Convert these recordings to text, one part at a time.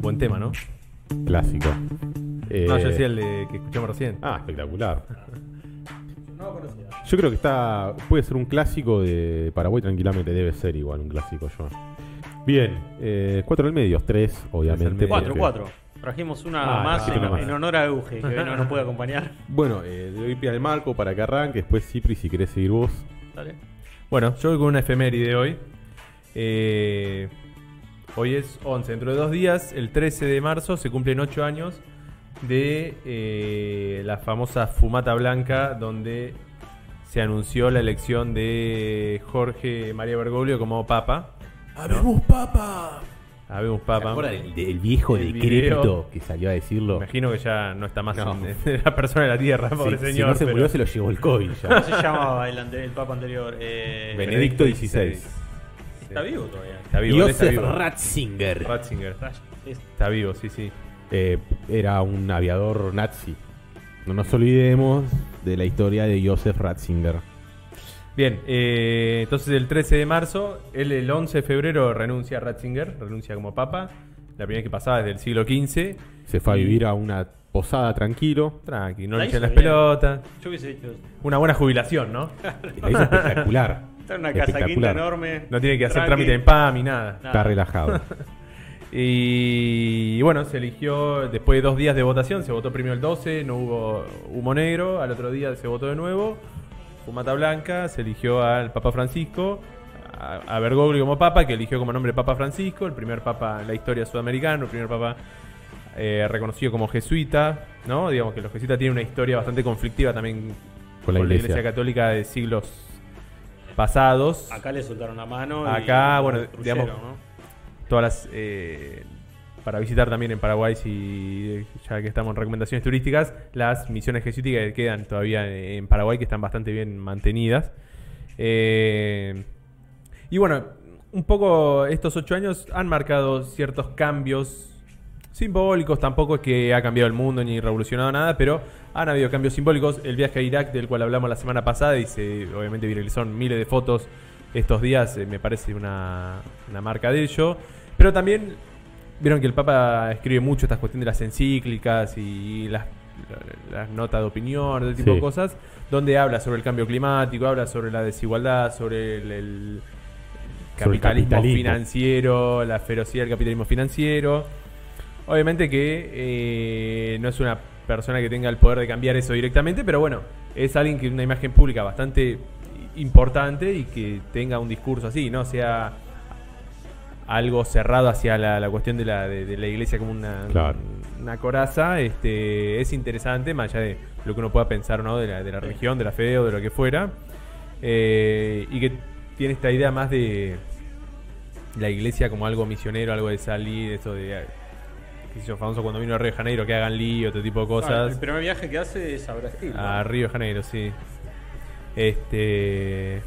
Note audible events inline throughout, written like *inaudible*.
Buen tema, ¿no? Clásico. No, Eh, yo decía el de que escuchamos recién. Ah, espectacular. *laughs* No lo conocía. Yo creo que está. Puede ser un clásico de Paraguay, tranquilamente. Debe ser igual un clásico yo. Bien, eh, cuatro del medio, tres, obviamente. Cuatro, porque- cuatro. Trajimos una Ah, más, en, una más. en honor a Euge, que hoy no nos puede acompañar. *laughs* Bueno, eh, le doy pie al marco para que arranque. Después, Cipri, si querés seguir vos. Dale. Bueno, yo voy con una efeméride hoy. Eh, hoy es 11. Dentro de dos días, el 13 de marzo, se cumplen 8 años de eh, la famosa Fumata Blanca, donde se anunció la elección de Jorge María Bergoglio como papa. ¡Habemos papa! Habemos ¿Te papa. del, del viejo El decrépito video. que salió a decirlo? Imagino que ya no está más No. en- la persona de la tierra, pobre Sí, si señor. no se pero- murió, se lo llevó el COVID ya. ¿Cómo se llamaba el, ante- el papa anterior? Eh, Benedicto XVI. Está vivo todavía. Está vivo, él está Joseph vivo. Ratzinger. Ratzinger. Es- Está vivo, sí, sí. Eh, era un aviador nazi. No nos olvidemos de la historia de Joseph Ratzinger. Bien, eh, entonces el 13 de marzo, él el 11 de febrero renuncia a Ratzinger, renuncia como papa. La primera vez que pasaba desde el siglo XV. Se fue a vivir a una posada tranquilo. Tranqui, no le echan las bien. pelotas. Yo hubiese hecho. Una buena jubilación, ¿no? *laughs* La hizo espectacular. Está en una casa quinta enorme. No tiene que hacer tranqui. trámite en PAM ni nada. Nada. Está relajado. *laughs* Y, bueno, se eligió después de dos días de votación. Se votó primero el 12, no hubo humo negro. Al otro día se votó de nuevo. Fumata Blanca, se eligió al Papa Francisco. A, a Bergoglio como Papa, que eligió como nombre Papa Francisco, el primer Papa en la historia sudamericana, el primer Papa eh, reconocido como jesuita. ¿no? Digamos que los jesuitas tienen una historia bastante conflictiva también Con la iglesia. católica de siglos pasados. Acá le soltaron la mano. Acá, bueno, digamos, ¿no? todas las eh, para visitar también en Paraguay si ya que estamos en recomendaciones turísticas las misiones jesuíticas que quedan todavía en Paraguay que están bastante bien mantenidas Eh, y bueno un poco estos ocho años han marcado ciertos cambios simbólicos tampoco es que ha cambiado el mundo ni revolucionado nada pero han habido cambios simbólicos el viaje a Irak del cual hablamos la semana pasada y se obviamente viralizaron miles de fotos estos días eh, me parece una, una marca de ello. Pero también vieron que el Papa escribe mucho estas cuestiones de las encíclicas y las, las notas de opinión, de tipo Sí. de cosas, donde habla sobre el cambio climático, habla sobre la desigualdad, sobre el, el Sobre el capitalismo, capitalismo. financiero, la ferocidad del capitalismo financiero. Obviamente que eh, no es una persona que tenga el poder de cambiar eso directamente, pero bueno, es alguien que una imagen pública bastante importante y que tenga un discurso así, no sea algo cerrado hacia la, la cuestión de la, de, de la iglesia como una, Claro. una coraza, este, es interesante, más allá de lo que uno pueda pensar ¿no? de, la, de la religión, de la fe o de lo que fuera, eh, y que tiene esta idea más de la iglesia como algo misionero, algo de salir, eso de, yo, famoso cuando vino a Río de Janeiro, que hagan lío, otro tipo de Ah, cosas. el primer viaje que hace es a Brasil. ¿no? A Río de Janeiro, sí. Este.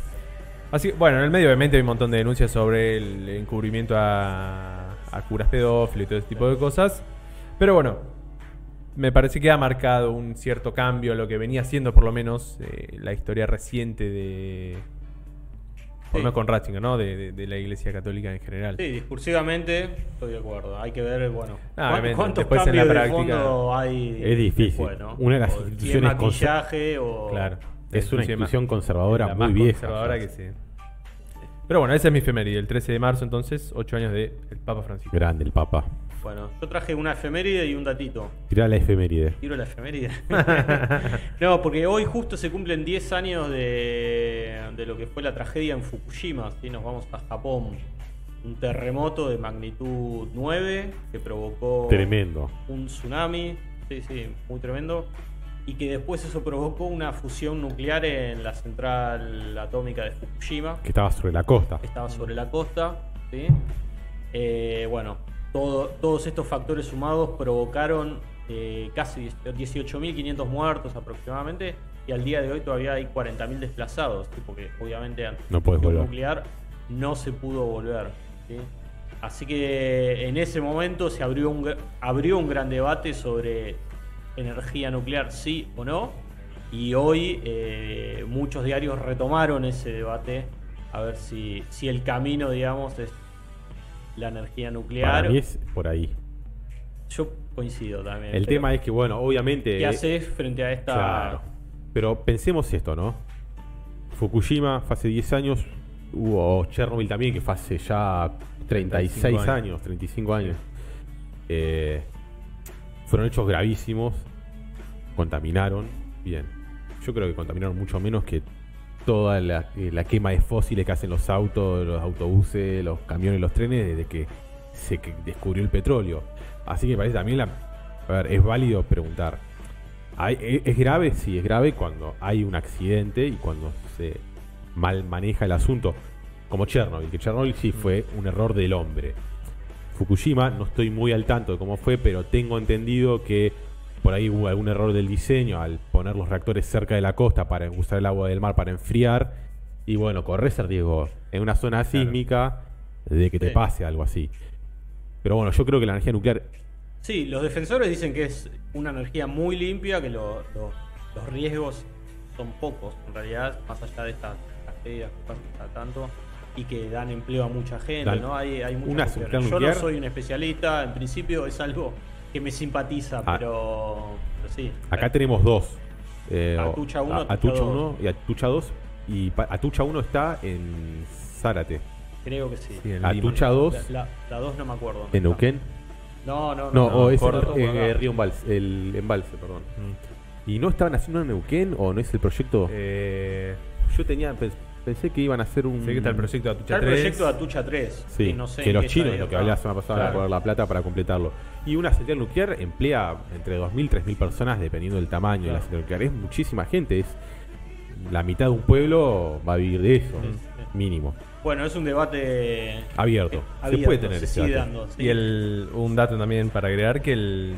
Así que, bueno, en el medio obviamente hay un montón de denuncias sobre el encubrimiento a, a curas pedófilos y todo ese tipo de cosas. Pero bueno, me parece que ha marcado un cierto cambio a lo que venía siendo por lo menos eh, la historia reciente de... Por lo Sí. menos con Ratzinger, ¿no? De, de- de la Iglesia Católica en general. Sí, discursivamente estoy de acuerdo. Hay que ver, bueno, Ah, cuántos después en la cambios de práctica- fondo hay. Es difícil. después, ¿no? Una de las O si es instituciones maquillaje o. Claro. Es una institución más- conservadora la muy más vieja. conservadora que sí. Pero bueno, esa es mi efeméride, el 13 de marzo entonces, 8 años de el Papa Francisco. Grande el Papa. Bueno, yo traje una efeméride y un datito. Tirá la efeméride. Tiro la efeméride. *laughs* no, porque hoy justo se cumplen 10 años de, de lo que fue la tragedia en Fukushima. ¿sí? Nos vamos a Japón. Un terremoto de magnitud 9 que provocó Tremendo. un tsunami. Sí, sí, muy tremendo. Y que después eso provocó una fusión nuclear en la central atómica de Fukushima Que estaba sobre la costa. estaba sobre la costa. ¿sí? Eh, bueno, todo- todos estos factores sumados provocaron eh, casi 18.500 muertos aproximadamente. Y al día de hoy todavía hay 40.000 desplazados, ¿sí? porque obviamente ante No puedes la volver. nuclear no se pudo volver. ¿sí? Así que en ese momento se abrió un, abrió un gran debate sobre energía nuclear, sí o no. Y hoy eh, muchos diarios retomaron ese debate a ver si, si el camino, digamos, es la energía nuclear. Para mí es por ahí. Yo coincido también. El tema es que, bueno, obviamente. ¿Qué haces frente a esta. Claro. Pero pensemos esto, ¿no? Fukushima fue hace 10 años, hubo Chernobyl también, que fue hace ya 36 35 años, 35 años. Eh, fueron hechos gravísimos, contaminaron, bien. Yo creo que contaminaron mucho menos que toda la, eh, la quema de fósiles que hacen los autos, los autobuses, los camiones, los trenes, desde que se descubrió el petróleo. Así que me parece también, la, a ver, es válido preguntar, hay- e- ¿Es grave? Sí, es grave cuando hay un accidente y cuando se mal maneja el asunto. Como Chernobyl, que Chernobyl sí fue un error del hombre. Fukushima, no estoy muy al tanto de cómo fue, pero tengo entendido que por ahí hubo algún error del diseño al poner los reactores cerca de la costa para usar el agua del mar para enfriar. Y bueno, corres el riesgo en una zona sísmica de que te Sí. pase algo así. Pero bueno, yo creo que la energía nuclear Sí, los defensores dicen que es una energía muy limpia, que lo- lo- los riesgos son pocos, en realidad, más allá de estas tragedias que pasan cada tanto y que dan empleo a mucha gente, ¿no? Hay, hay muchas Yo no soy un especialista, en principio es algo que me simpatiza, Ah. pero, pero sí. Acá tenemos dos. Eh, Atucha uno, a- Atucha Atucha dos. 1 y Atucha 2. Y Atucha 1 está en Zárate. Creo que sí. Sí, en Atucha Lima. 2 La, la 2 no me acuerdo. en está. Neuquén. No, no, no. No, o es por- en- por en, eh, Río Embalse, el embalse, perdón. Mm. ¿Y no estaban haciendo en Neuquén o no es el proyecto? Eh, Yo tenía pens- pensé que iban a hacer un sé que está el proyecto de Está Atucha el 3. proyecto de Atucha 3. Sí, no sé que en los qué chinos, estadio lo que está. hablé la semana pasada, van a Claro. poner la plata para completarlo. Y una central nuclear emplea entre 2.000 y 3.000 personas dependiendo del tamaño de la central nuclear. Es muchísima gente, es la mitad de un pueblo va a vivir de eso, mínimo. Bueno, es un debate Abierto. eh, Se abierto, puede tener se ese sigue debate. dando. sí. Y el, un dato también para agregar que el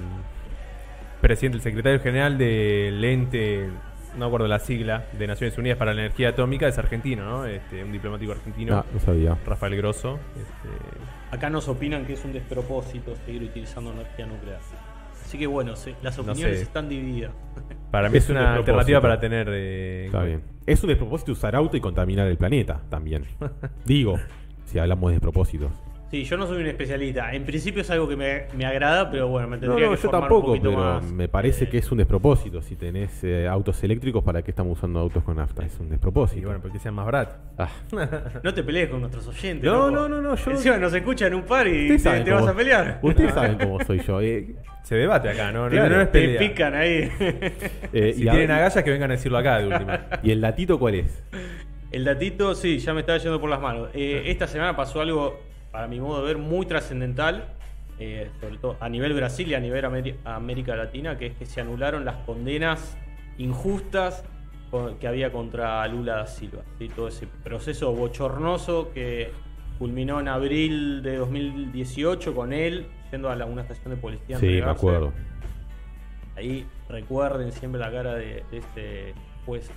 presidente, el secretario general del ente, no acuerdo la sigla, de Naciones Unidas para la Energía Atómica es argentino, ¿no? Este, un diplomático argentino, No, no sabía. Rafael Grosso. Este, Acá nos opinan que es un despropósito seguir utilizando energía nuclear. Así que bueno, sí, las No opiniones sé. están divididas. para mí Es es un una despropósito. alternativa para tener... eh, Está bien. Es un despropósito usar auto y contaminar el planeta también. *laughs* Digo, si hablamos de despropósitos. Sí, yo no soy un especialista. En principio es algo que me, me agrada, pero bueno, me No, tendría no, que yo formar un tampoco, poquito pero más. me parece Eh, que es un despropósito. Si tenés eh, autos eléctricos, ¿para qué estamos usando autos con nafta? Es un despropósito. y bueno, porque sean más baratos. Ah, *laughs* No te pelees con nuestros oyentes. No, loco. no, no, no, yo- Encima nos escuchan un par y te, te cómo- vas a pelear. Ustedes saben *laughs* cómo soy yo. eh. Se debate acá, ¿no? No- Claro, no, es Te pelea. pican ahí. *laughs* Eh, Si y, tienen agallas que vengan a decirlo acá de última. ¿Y el datito cuál es? El datito, sí, ya me estaba yendo por las manos. Eh, esta semana pasó algo, para mi modo de ver, muy trascendental, eh, sobre todo a nivel Brasil y a nivel Ameri- América Latina, que es que se anularon las condenas injustas que había contra Lula da Silva. ¿sí? Todo ese proceso bochornoso que culminó en abril de 2018 con él yendo a la- una estación de policía. Sí, me acuerdo. Ahí recuerden siempre la cara de, de este juez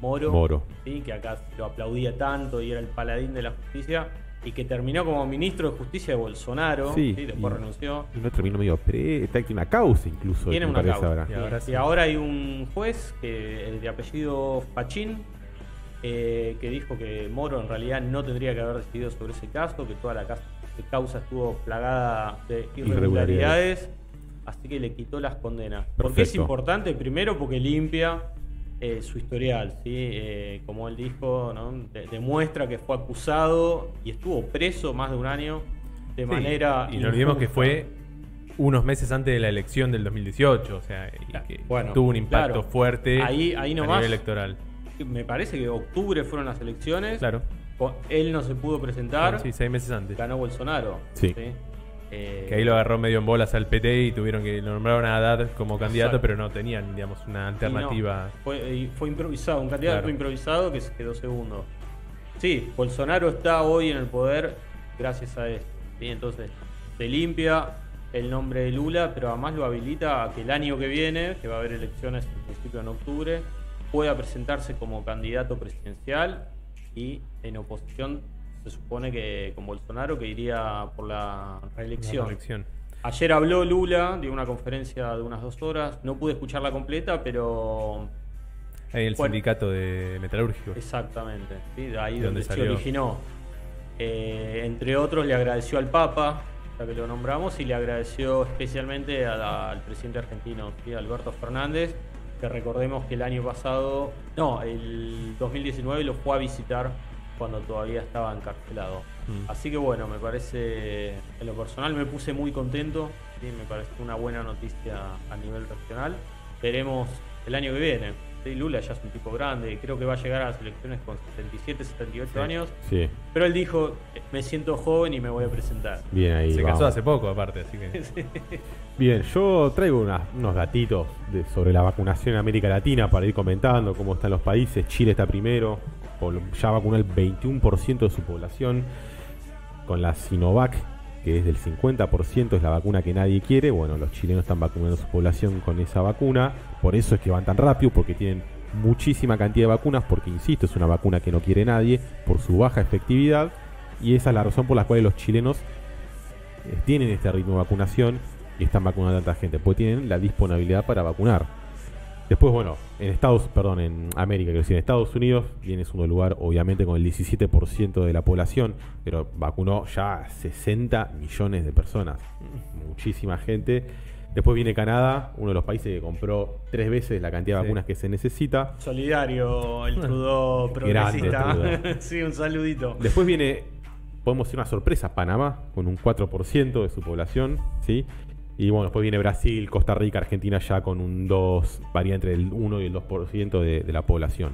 Moro, Moro. ¿sí? que acá lo aplaudía tanto y era el paladín de la justicia, y que terminó como ministro de justicia de Bolsonaro, Sí, ¿sí? después y- renunció. Y no terminó medio pre, está aquí una causa incluso. Tiene una causa. ahora. Y ahora Y sí. ahora hay un juez que, el de apellido Pachín eh, que dijo que Moro en realidad no tendría que haber decidido sobre ese caso, que toda la ca- causa estuvo plagada de irregularidades, así que le quitó las condenas. ¿Por qué es Perfecto. importante? Primero porque limpia eh, su historial, ¿sí? Eh, como él dijo, ¿no? De- demuestra que fue acusado y estuvo preso más de un año de Sí, manera... Y no olvidemos que fue unos meses antes de la elección del 2018, o sea, y que Bueno, tuvo un impacto claro. fuerte Ahí- ahí a nomás. nivel electoral. Me parece que octubre fueron las elecciones. Claro. Él no se pudo presentar. Sí, seis meses antes. Ganó Bolsonaro. Sí. Eh, Que ahí lo agarró medio en bolas al PT y tuvieron que lo nombraron a Haddad como candidato, Exacto. pero no tenían, digamos, una y no, alternativa. fue, y fue improvisado, un candidato Claro. improvisado que se quedó segundo. Sí, Bolsonaro está hoy en el poder gracias a esto. ¿sí? Entonces, se limpia el nombre de Lula, pero además lo habilita a que el año que viene, que va a haber elecciones en principio en octubre, pueda presentarse como candidato presidencial y en oposición se supone que con Bolsonaro que iría por la reelección. La reelección. Ayer habló Lula, dio una conferencia de unas dos horas. No pude escucharla completa, pero Ahí el Bueno. sindicato de metalúrgicos. exactamente. ¿sí? De ahí ¿De donde dónde se originó. Eh, entre otros, le agradeció al Papa, ya que lo nombramos, y le agradeció especialmente a la- al presidente argentino, ¿sí? Alberto Fernández, que recordemos que el año pasado, no, el 2019 lo fue a visitar cuando todavía estaba encarcelado. Mm. Así que bueno, me parece, en lo personal me puse muy contento, ¿sí? me parece una buena noticia a nivel regional. Veremos el año que viene. ¿sí? Lula ya es un tipo grande, creo que va a llegar a las elecciones con 77, 78 Sí. años, Sí, pero él dijo, me siento joven y me voy a presentar. bien ahí. Se vamos. casó hace poco, aparte, así que. *laughs* Bien, yo traigo unas- unos datitos de- sobre la vacunación en América Latina para ir comentando cómo están los países. Chile está primero, ya vacunó el 21% de su población con la Sinovac, que es del 50%, es la vacuna que nadie quiere. Bueno, los chilenos están vacunando su población con esa vacuna, por eso es que van tan rápido, porque tienen muchísima cantidad de vacunas, porque insisto, es una vacuna que no quiere nadie por su baja efectividad, y esa es la razón por la cual los chilenos eh, tienen este ritmo de vacunación y están vacunando a tanta gente, porque tienen la disponibilidad para vacunar. Después, bueno, en Estados, perdón, en América, quiero decir, en Estados Unidos viene en segundo lugar, obviamente con el 17% de la población, pero vacunó ya a 60 millones de personas. Muchísima gente. Después viene Canadá, uno de los países que compró tres veces la cantidad de Sí. vacunas que se necesita. Solidario, el Trudeau progresista. Trudeau. *laughs* sí, un saludito. Después viene, podemos decir una sorpresa, Panamá, con un 4% de su población, ¿sí? Y bueno, después viene Brasil, Costa Rica, Argentina ya con un 2, varía entre el 1 y el 2% de, de la población.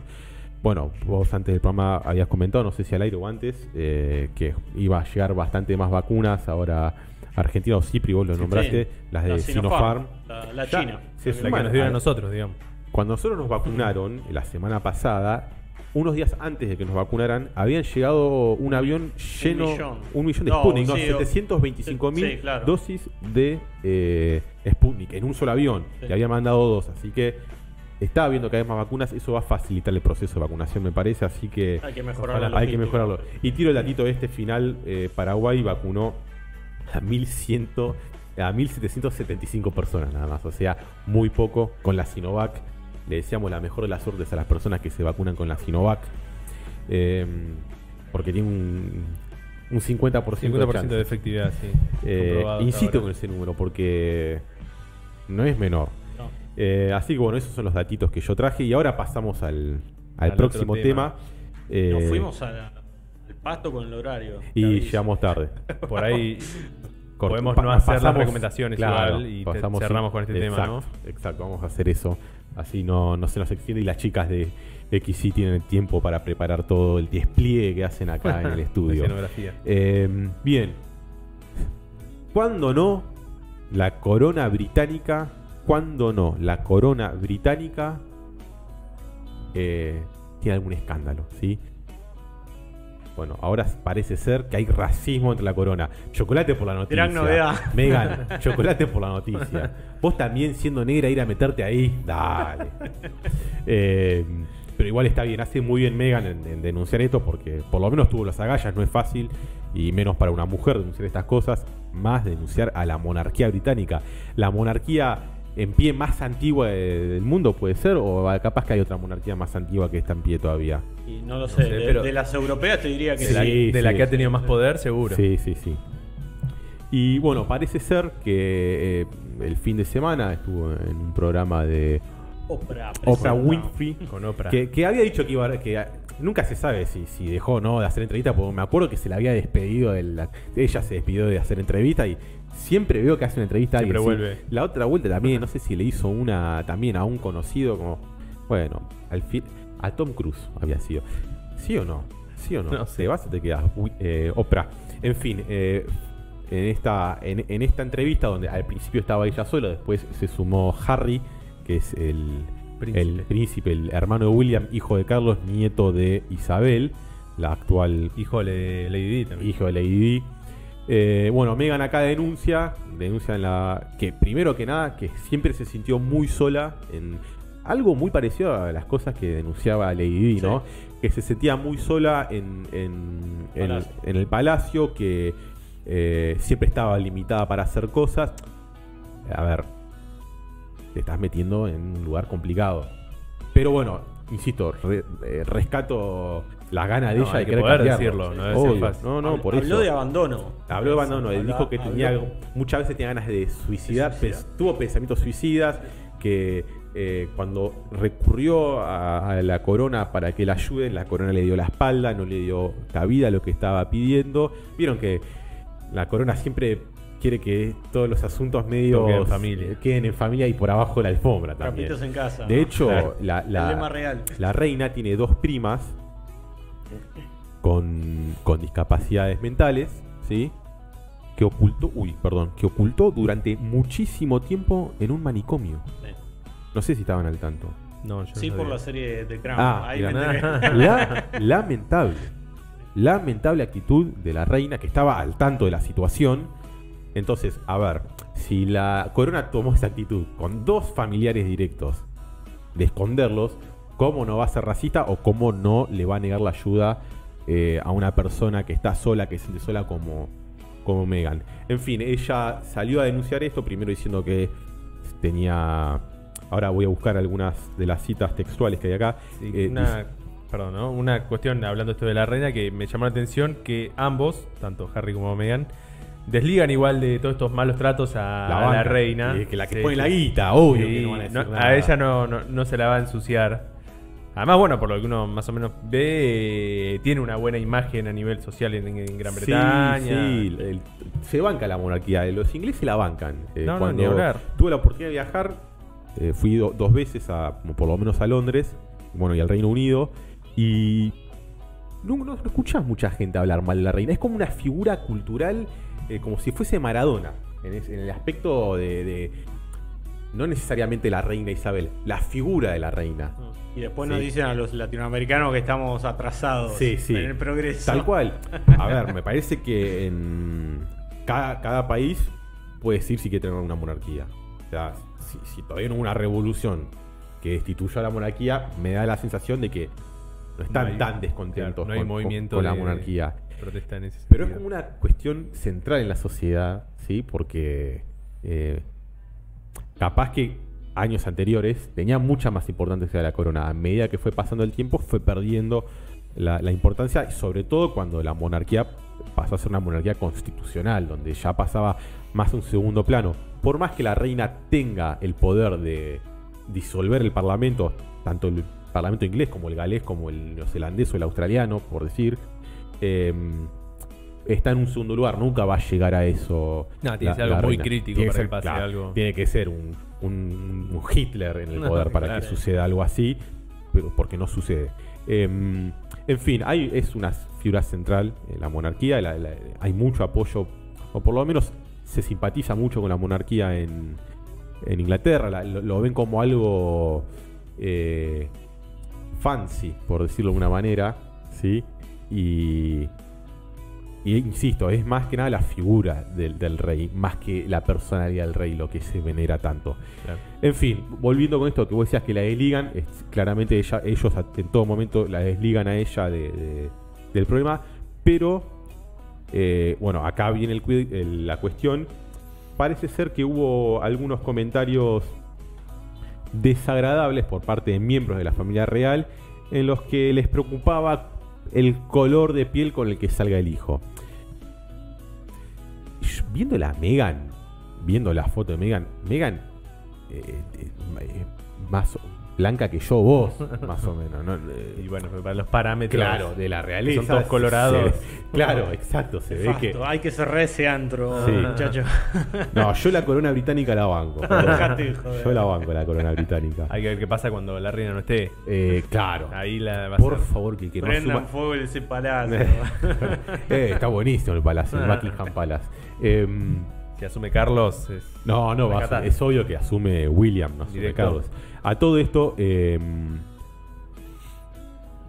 Bueno, vos antes del programa habías comentado, no sé si al aire o antes, eh, que iba a llegar bastante más vacunas. Ahora Argentina o Cipri, vos lo Sí, nombraste, sí. las de La Sinopharm. La, la Ya China. se La que nos dieron a a- nosotros, digamos. Cuando nosotros nos vacunaron la semana pasada, unos días antes de que nos vacunaran, habían llegado un avión lleno, millón. un millón de No, Sputnik, no, sí, o- 725 mil sí, claro. dosis de eh, Sputnik en un solo avión. Sí. Le había mandado dos, así que está habiendo cada vez más vacunas. Eso va a facilitar el proceso de vacunación, me parece. Así que Hay que mejorar ojalá- la hay que mejorarlo. Y tiro el datito este final: eh, Paraguay vacunó a 1100 a 1775 personas nada más, o sea, muy poco con la Sinovac. Le deseamos la mejor de las suertes a las personas que se vacunan con la Sinovac. eh, porque tiene un, un 50%, 50% de de efectividad, sí. Eh, insisto con ese número porque no es menor. No. Eh, así que bueno, esos son los datitos que yo traje y ahora pasamos al, al Al próximo tema. tema. Eh, Nos fuimos la- al pasto con el horario. y llegamos tarde. *laughs* Por ahí Corto. podemos no hacer las recomendaciones claro, igual y pasamos cerramos con este tema, ¿no? Exacto, vamos a hacer eso. Así no, no se nos extiende y las chicas de XC tienen el tiempo para preparar todo el despliegue que hacen acá en el *laughs* estudio. escenografía. Eh, bien. ¿Cuándo no la corona británica? ¿Cuándo no la corona británica eh, tiene algún escándalo? ¿sí? Bueno, ahora parece ser que hay racismo entre la corona. Chocolate por la noticia. Gran novedad. Megan, *laughs* chocolate por la noticia. Vos también siendo negra ir a meterte ahí. Dale. Eh, pero igual está bien, hace muy bien Megan en, en denunciar esto porque por lo menos tuvo las agallas, no es fácil, y menos para una mujer denunciar estas cosas, más denunciar a la monarquía británica. La monarquía en pie más antigua de- del mundo puede ser, o capaz que hay otra monarquía más antigua que está en pie todavía. Y no lo sé, sé, de, pero- de las europeas te diría que De la, Sí, de la sí, que ha sí. tenido más poder, seguro. Sí, sí, sí. Y bueno, parece ser que eh, el fin de semana estuvo en un programa de Oprah, Oprah. Winfrey. Con Oprah. Que, que había dicho que iba a- que nunca se sabe si, si dejó o no de hacer entrevista, porque me acuerdo que se la había despedido de la- ella se despidió de hacer entrevista y siempre veo que hace una entrevista a alguien. sí. vuelve. La otra vuelta también, no sé si le hizo una también a un conocido como bueno, al fin a Tom Cruise había sido. ¿Sí o no? ¿Sí o no? No sé. ¿Te vas o te quedas? Eh, Oprah. En fin, eh, en esta, en, en esta entrevista donde al principio estaba ella sola, después se sumó Harry, que es el Príncipe. el príncipe, el hermano de William, hijo de Carlos, nieto de Isabel, la actual Hijo de Lady Di también. hijo de Lady Di. Eh, bueno, Megan acá denuncia, denuncia en la que primero que nada que siempre se sintió muy sola en algo muy parecido a las cosas que denunciaba Lady Di, ¿no? Que se sentía muy sola en, en, en- Palacio. en el palacio, que eh, siempre estaba limitada para hacer cosas. A ver, te estás metiendo en un lugar complicado. Pero bueno, insisto, re- eh, rescato las ganas de No, ella de que querer poder decirlo, no Obvio. fácil. No, no, por habló eso. de abandono. Habló de abandono, él dijo que habló- tenía muchas veces tenía ganas de suicidar, De suicidar. pens- tuvo pensamientos suicidas, que eh, cuando recurrió a, a la corona para que la ayude, la corona le dio la espalda, no le dio cabida a lo que estaba pidiendo. Vieron que la corona siempre quiere que todos los asuntos medios Todo quede en familia. queden en familia y por abajo de la alfombra también. Trapitos en casa. De ¿no? hecho, Claro. la, El la- lema real. la reina tiene dos primas con, con discapacidades mentales, ¿sí? Que ocultó, uy, perdón, que ocultó durante muchísimo tiempo en un manicomio. Sí. No sé si estaban al tanto. No, yo no Sí, por la serie de Crown. Ah, Ahí me. *laughs* La, lamentable. Lamentable actitud de la reina que estaba al tanto de la situación. Entonces, a ver, si la corona tomó esa actitud con dos familiares directos de esconderlos, ¿cómo no va a ser racista o cómo no le va a negar la ayuda eh, a una persona que está sola, que se siente sola como, como Megan? En fin, ella salió a denunciar esto, primero diciendo que tenía... Ahora voy a buscar algunas de las citas textuales que hay acá. Sí, Eh, una, perdón, ¿no? Una cuestión, hablando esto de la reina, que me llamó la atención que ambos, tanto Harry como Meghan, desligan igual de todos estos malos tratos a a la, reina. Que, que la que Sí, pone la guita, obvio Sí, que no van a decir no- nada. a ella no, no se la va a ensuciar. Además, bueno, por lo que uno más o menos ve, tiene una buena imagen a nivel social en, en Gran Sí, Bretaña. sí, el- se banca la monarquía. Los ingleses la bancan. Eh, No, cuando tuve la oportunidad de viajar, eh, fui do- dos veces, a, por lo menos a Londres, bueno, y al Reino Unido, y no, no, no escuchás mucha gente hablar mal de la reina. Es como una figura cultural, eh, como si fuese Maradona, en, el aspecto de, de- No necesariamente la reina Isabel, la figura de la reina. Y después Sí. nos dicen a los latinoamericanos que estamos atrasados Sí, sí. en el progreso. Tal cual. A ver, me parece que en cada, cada país puede decir si quiere tener una monarquía. O sea, si, si todavía no hubo una revolución que destituyó a la monarquía, me da la sensación de que no están No hay- tan descontentos claro, no hay con, movimiento con la de- monarquía. Protesta en ese Pero es como una cuestión central en la sociedad, ¿sí? Porque eh, capaz que años anteriores tenía mucha más importancia la corona. A medida que fue pasando el tiempo, fue perdiendo la, la importancia, sobre todo cuando la monarquía pasó a ser una monarquía constitucional, donde ya pasaba más un segundo plano. Por más que la reina tenga el poder de disolver el parlamento, tanto el parlamento inglés como el galés, como el neozelandés o el australiano, por decir, eh, está en un segundo lugar, nunca va a llegar a eso. No, tiene que ser algo muy crítico Tiene para ser, que pase algo. Tiene que ser un, un- un Hitler en el No, poder para claro. que suceda algo así, pero porque no sucede. Eh, en fin, hay, es una figura central en la monarquía, la- la- hay mucho apoyo, o por lo menos se simpatiza mucho con la monarquía en, en Inglaterra, la- lo, lo ven como algo eh, fancy, por decirlo de alguna manera, ¿sí? Y, y insisto, es más que nada la figura del, del rey, más que la personalidad del rey lo que se venera tanto. Claro. En fin, volviendo con esto que vos decías que la desligan, es- claramente ella, ellos en todo momento la desligan a ella de- de- del problema, pero eh, bueno, acá viene el cui- el- la cuestión. Parece ser que hubo algunos comentarios desagradables por parte de miembros de la familia real en los que les preocupaba el color de piel con el que salga el hijo. Viendo la Megan, viendo la foto de Megan, Megan eh, eh, eh, más blanca que yo, vos, *laughs* más o menos. ¿no? Eh, Y bueno, para los parámetros. Claro, de la realeza. son todos colorados. se- claro, exacto. Se ve que. Hay que cerrar ese antro, Sí. muchachos. No, yo la corona británica la banco. *laughs* Dejate de joder. yo la banco, la corona británica. Hay que ver qué pasa cuando la reina no esté. Eh, claro. Ahí la va a Por ser- favor, que, que no Prendan suma. fuego ese palacio. *laughs* Eh, está buenísimo el palacio, el Buckingham Palace. Em, Si asume Carlos. es- No, no, va a es obvio que asume William, no asume Directo. Carlos. A todo esto, eh,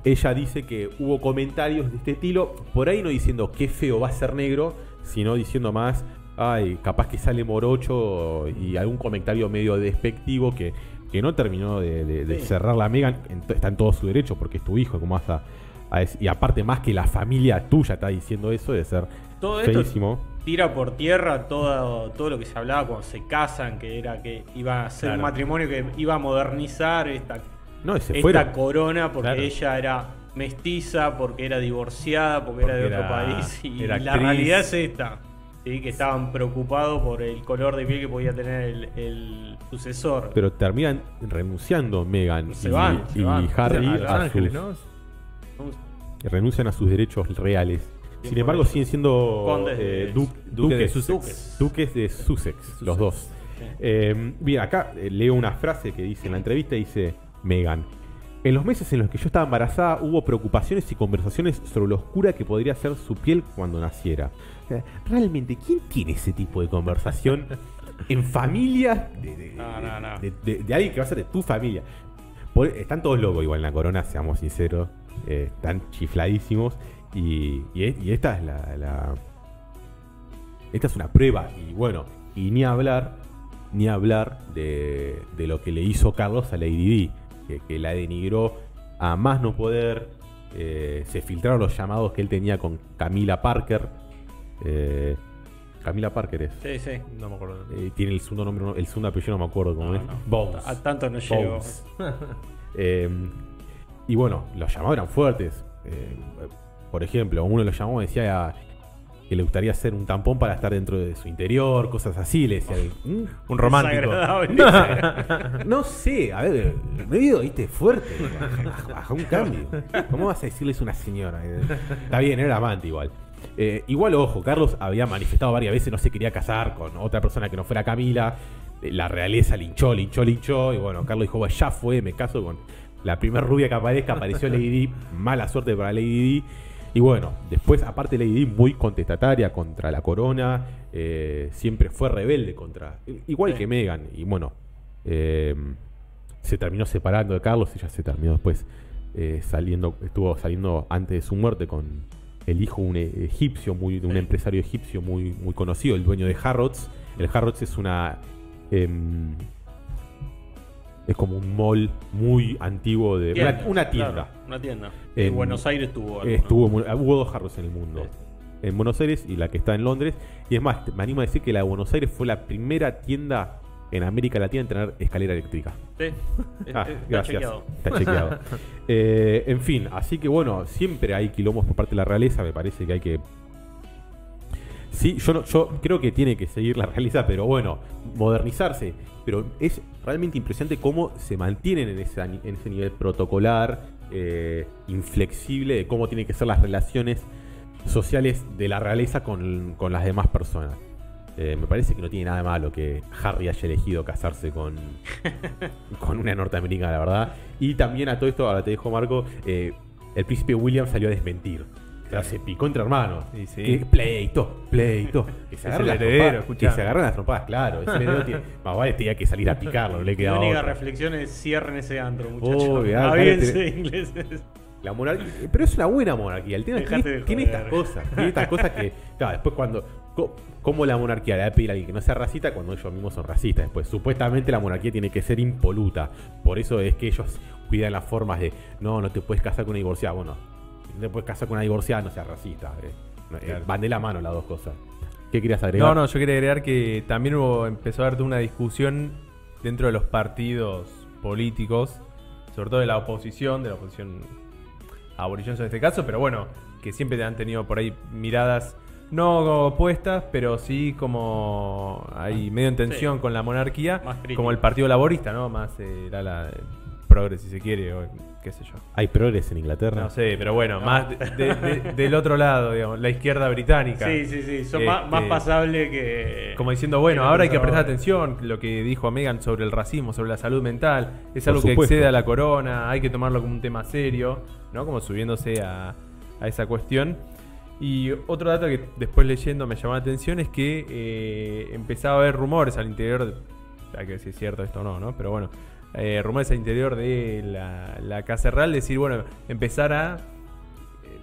ella dice que hubo comentarios de este estilo, por ahí no diciendo qué feo va a ser negro, sino diciendo más, ay, capaz que sale morocho y algún comentario medio despectivo que, que no terminó de, de- de Sí. cerrar la Megan. Está en todo su derecho porque es tu hijo, como vas a, a dec- Y aparte, más que la familia tuya está diciendo eso, de ser Todo esto feísimo. Tira por tierra todo, todo lo que se hablaba cuando se casan, que era que iba a ser un matrimonio que iba a modernizar esta, No, se esta fueron. corona, porque Claro. ella era mestiza, porque era divorciada, porque, era de otro era- país. Y era la actriz. realidad es esta. ¿sí? Que estaban preocupados por el color de piel que podía tener el, el sucesor. Pero terminan renunciando Meghan Se y, van, se y van. Harry a Ángeles, ¿no? renuncian a sus derechos reales. Sin embargo, siguen siendo Condes eh, de duques, Sussex. duques de Sussex, los dos. Eh, bien, acá eh, leo una frase que dice en la entrevista, dice Megan. En los meses en los que yo estaba embarazada hubo preocupaciones y conversaciones sobre lo oscura que podría ser su piel cuando naciera. O sea, Realmente, ¿quién tiene ese tipo de conversación *laughs* en familia de, de- No, no, no. de- de- de alguien que va a ser de tu familia? Por- están todos locos igual en la corona, seamos sinceros. Eh, están chifladísimos. Y, y es- y esta es la, la- Esta es una prueba. Y bueno, y ni hablar, ni hablar de, de lo que le hizo Carlos a Lady Di. Que, que la denigró a más no poder. Eh, se filtraron los llamados que él tenía con Camila Parker. Eh, Camila Parker es. Sí, sí. No me acuerdo. Eh, tiene el segundo nombre, no- el segundo apellido no me acuerdo cómo No, es. no. Bones. A tanto no llegó. Bones. *laughs* Eh, y bueno, los llamados eran fuertes. Eh, por ejemplo, uno de los llamados decía que le gustaría hacer un tampón para estar dentro de su interior, cosas así. Le decía, "Mm, *laughs* Un romántico. *laughs* No sé, a ver, medio, viste, fuerte. Baja, baja un cambio. ¿Cómo vas a decirles una señora? Eh, Está bien, era amante igual. Eh, igual, ojo, Carlos había manifestado varias veces no se quería casar con otra persona que no fuera Camila. Eh, La realeza linchó, linchó, linchó. Y bueno, Carlos dijo, "Bueno, ya fue, me caso con la primera rubia que aparezca. Apareció Lady Di. Mala suerte para Lady Di. Y bueno, después, aparte Lady Di, muy contestataria contra la corona. eh, siempre fue rebelde contra. Igual Sí. que Megan. Y bueno, eh, se terminó separando de Carlos. Ella se terminó después eh, saliendo. Estuvo saliendo antes de su muerte con el hijo de un egipcio, muy, de un Sí. empresario egipcio muy, muy conocido, el dueño de Harrods. El Harrods es una. Es como un mall muy antiguo de. Tienda, una, una tienda. claro, una tienda. En- En Buenos Aires tuvo. Estuvo, mu- hubo dos Harrods en el mundo. Sí. En Buenos Aires y la que está en Londres. Y es más, me animo a decir que la de Buenos Aires fue la primera tienda en América Latina en tener escalera eléctrica. Sí, Ah, *laughs* está gracias. chequeado. Está chequeado. *laughs* Eh, en fin, así que bueno, siempre hay quilombos por parte de la realeza. Me parece que hay que. Sí, yo, no- yo creo que tiene que seguir la realeza, pero bueno, modernizarse. Pero es realmente impresionante cómo se mantienen en ese, ani- en ese nivel protocolar, eh, inflexible, de cómo tienen que ser las relaciones sociales de la realeza con, con las demás personas. Eh, me parece que no tiene nada de malo que Harry haya elegido casarse con, *laughs* con una norteamericana, la verdad. Y también a todo esto, ahora te dejo Marco, eh, el príncipe William salió a desmentir. O sea, se picó entre hermanos. Sí, sí. Que pleito, pleito. *laughs* Que se agarran las heredero, trompadas. escuchá. Que se agarran las trompadas, claro. Ese heredero tiene, *laughs* más vale tenía que salir a picarlo, no le quedaba única otra. reflexión es cierren ese antro, muchachos. Ingleses. *laughs* La monarquía, pero es una buena monarquía. El tema es que tiene, estas cosas. Tiene estas cosas que, claro, después cuando. ¿Cómo la monarquía le va a pedir a alguien que no sea racista cuando ellos mismos son racistas? Después, supuestamente la monarquía tiene que ser impoluta. Por eso es que ellos cuidan las formas de. No, no te puedes casar con una divorciada. Bueno, no te puedes casar con una divorciada, no seas racista. eh. No, eh, Claro. van de la mano las dos cosas. ¿Qué querías agregar? No, no, yo quería agregar que también hubo, empezó a haber toda una discusión dentro de los partidos políticos, sobre todo de la oposición, de la oposición aboriginal en este caso, pero bueno, que siempre han tenido por ahí miradas no opuestas, pero sí como hay medio en tensión con la monarquía, Más como el Partido Laborista, ¿no? Más eh, la, la progres si se quiere, o qué sé yo. Hay progres en Inglaterra. No sé, pero bueno, No. más de- de- de- del otro lado, digamos, la izquierda británica. Sí, sí, sí. Son Este, más, más pasables que. Como diciendo, bueno, ahora hay que prestar atención, lo que dijo Megan sobre el racismo, sobre la salud mental, es Por algo que excede a la corona, hay que tomarlo como un tema serio, ¿no? Como subiéndose a, a esa cuestión. Y otro dato que después leyendo me llamó la atención es que eh, empezaba a haber rumores al interior, de- hay que es cierto esto o no, ¿no? Pero bueno, eh, rumores al interior de la, la Casa Real, decir, bueno, empezar a eh,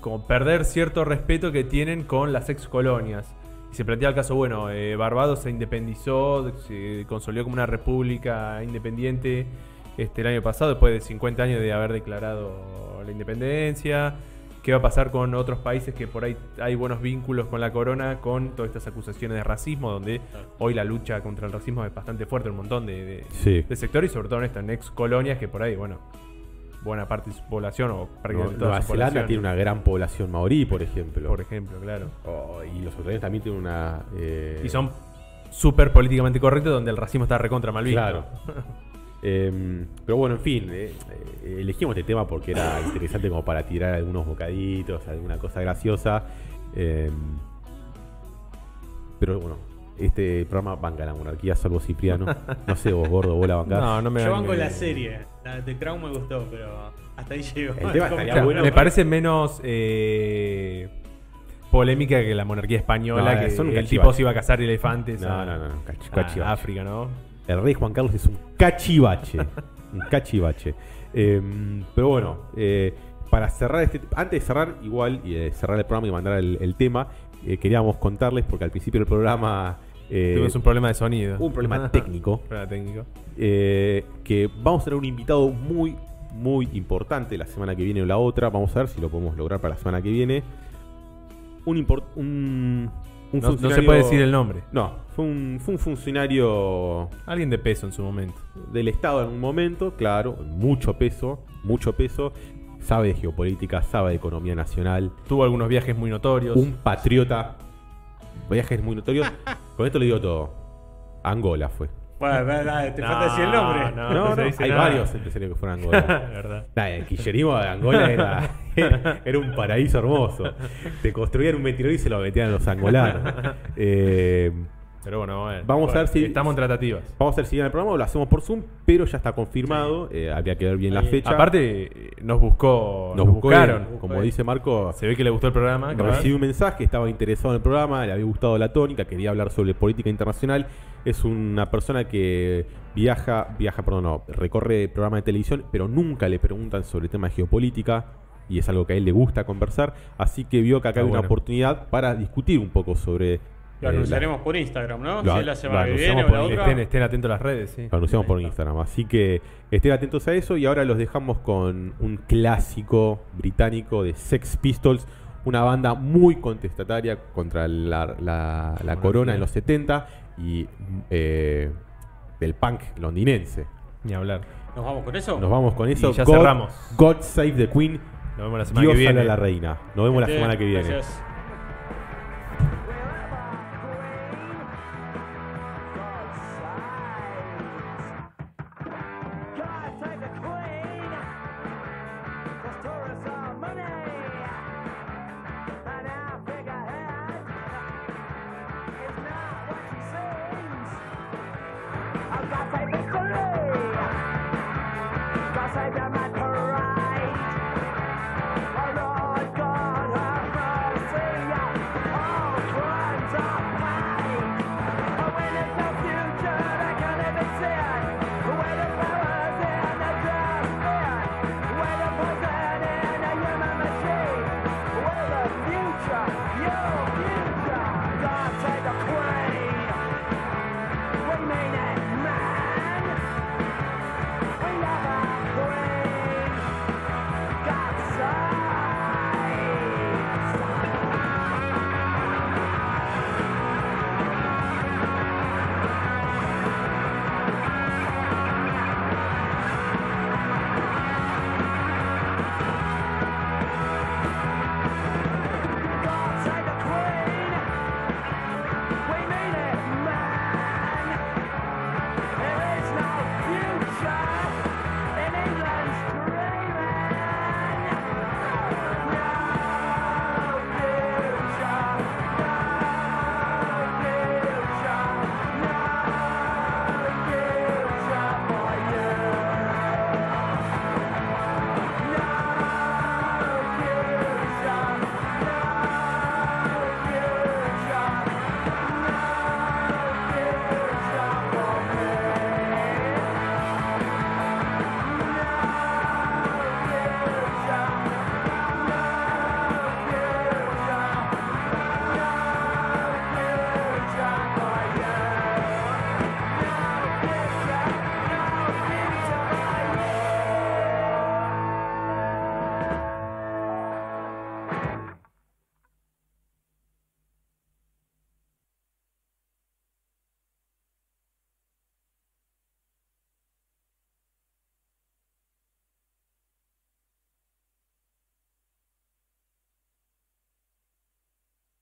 como perder cierto respeto que tienen con las ex colonias. Y se plantea el caso, bueno, eh, Barbados se independizó, se consolidó como una república independiente este, el año pasado, después de 50 años de haber declarado la independencia. ¿Qué va a pasar con otros países que por ahí hay buenos vínculos con la corona, con todas estas acusaciones de racismo, donde hoy la lucha contra el racismo es bastante fuerte en un montón de, de- Sí. de sectores y sobre todo en esto, en ex colonias que por ahí, bueno, buena parte de su población o No- prácticamente toda Nueva su Zelanda población. tiene una gran población maorí, por ejemplo. Por ejemplo, claro. Oh, y los australianos también tienen una. eh, Y son súper políticamente correctos donde el racismo está recontra mal visto. Claro. *laughs* Em, pero bueno, en fin, eh, eh, elegimos este tema porque era interesante como para tirar algunos bocaditos, alguna cosa graciosa. Em, pero bueno, este programa banca la monarquía, salvo Cipriano. No sé, vos gordo, vos la bancás. No, no me Yo me- banco la serie. La de The Crown me gustó, pero hasta ahí llego. El tema *laughs* estaría O sea, bueno, me parece menos eh, polémica que la monarquía española, No, que son el cachivache. tipo se iba a cazar elefantes No, a, no, no, no, a. África, ¿no? El rey Juan Carlos es un cachivache. *laughs* un cachivache. Em, pero bueno, eh, para cerrar este. Antes de cerrar, igual, y de cerrar el programa y mandar el, el tema, eh, queríamos contarles, porque al principio del programa. eh, Tuvimos un problema de sonido. un problema *laughs* técnico. problema técnico. eh, que vamos a tener un invitado muy, muy importante la semana que viene o la otra. Vamos a ver si lo podemos lograr para la semana que viene. Un, import- un, un No, no se puede decir el nombre. No, fue un, fue un funcionario Alguien de peso en su momento. del Estado en un momento, claro, mucho peso, mucho peso. Sabe de geopolítica, sabe de economía nacional. Tuvo algunos viajes muy notorios. Un patriota. Viajes muy notorios. *laughs* Con esto le digo todo. Angola fue. Bueno, te No, falta decir el nombre. no. No, no, se dice hay nada. varios empresarios que fueron a *laughs* Angola. ¿Verdad? Nah, el kirchnerismo de Angola era, era, *laughs* era un paraíso hermoso. Te construían un meteorito y se lo metían a los angolanos. *laughs* Eh, Pero bueno. Vamos a ver si- Estamos en tratativas. vamos a ver si viene el programa o lo hacemos por Zoom, pero ya está confirmado. Eh, habría que ver bien la fecha. Aparte, nos buscó. nos buscó buscaron. él, como dice Marco, Se ve que le gustó el programa. Recibí un mensaje, estaba interesado en el programa, le había gustado la tónica, quería hablar sobre política internacional. Es una persona que viaja, viaja, perdón, no, recorre programas de televisión, pero nunca le preguntan sobre temas de geopolítica y es algo que a él le gusta conversar. Así que vio que acá hay una oportunidad para discutir un poco sobre. Lo eh, anunciaremos por Instagram, ¿no? Lo- si es la semana que anunciamos viene o por la el- otra. Estén, estén atentos a las redes, sí. Lo anunciamos por. Instagram. Así que estén atentos a eso. Y ahora los dejamos con un clásico británico de Sex Pistols. Una banda muy contestataria contra la, la- la corona en los 70 y eh, del punk londinense. Ni hablar. ¿Nos vamos con eso? Nos vamos con eso. Y ya God, cerramos. God Save the Queen. Nos vemos la semana Dios que viene. salve a la reina. Nos vemos la Gente, semana que viene. gracias.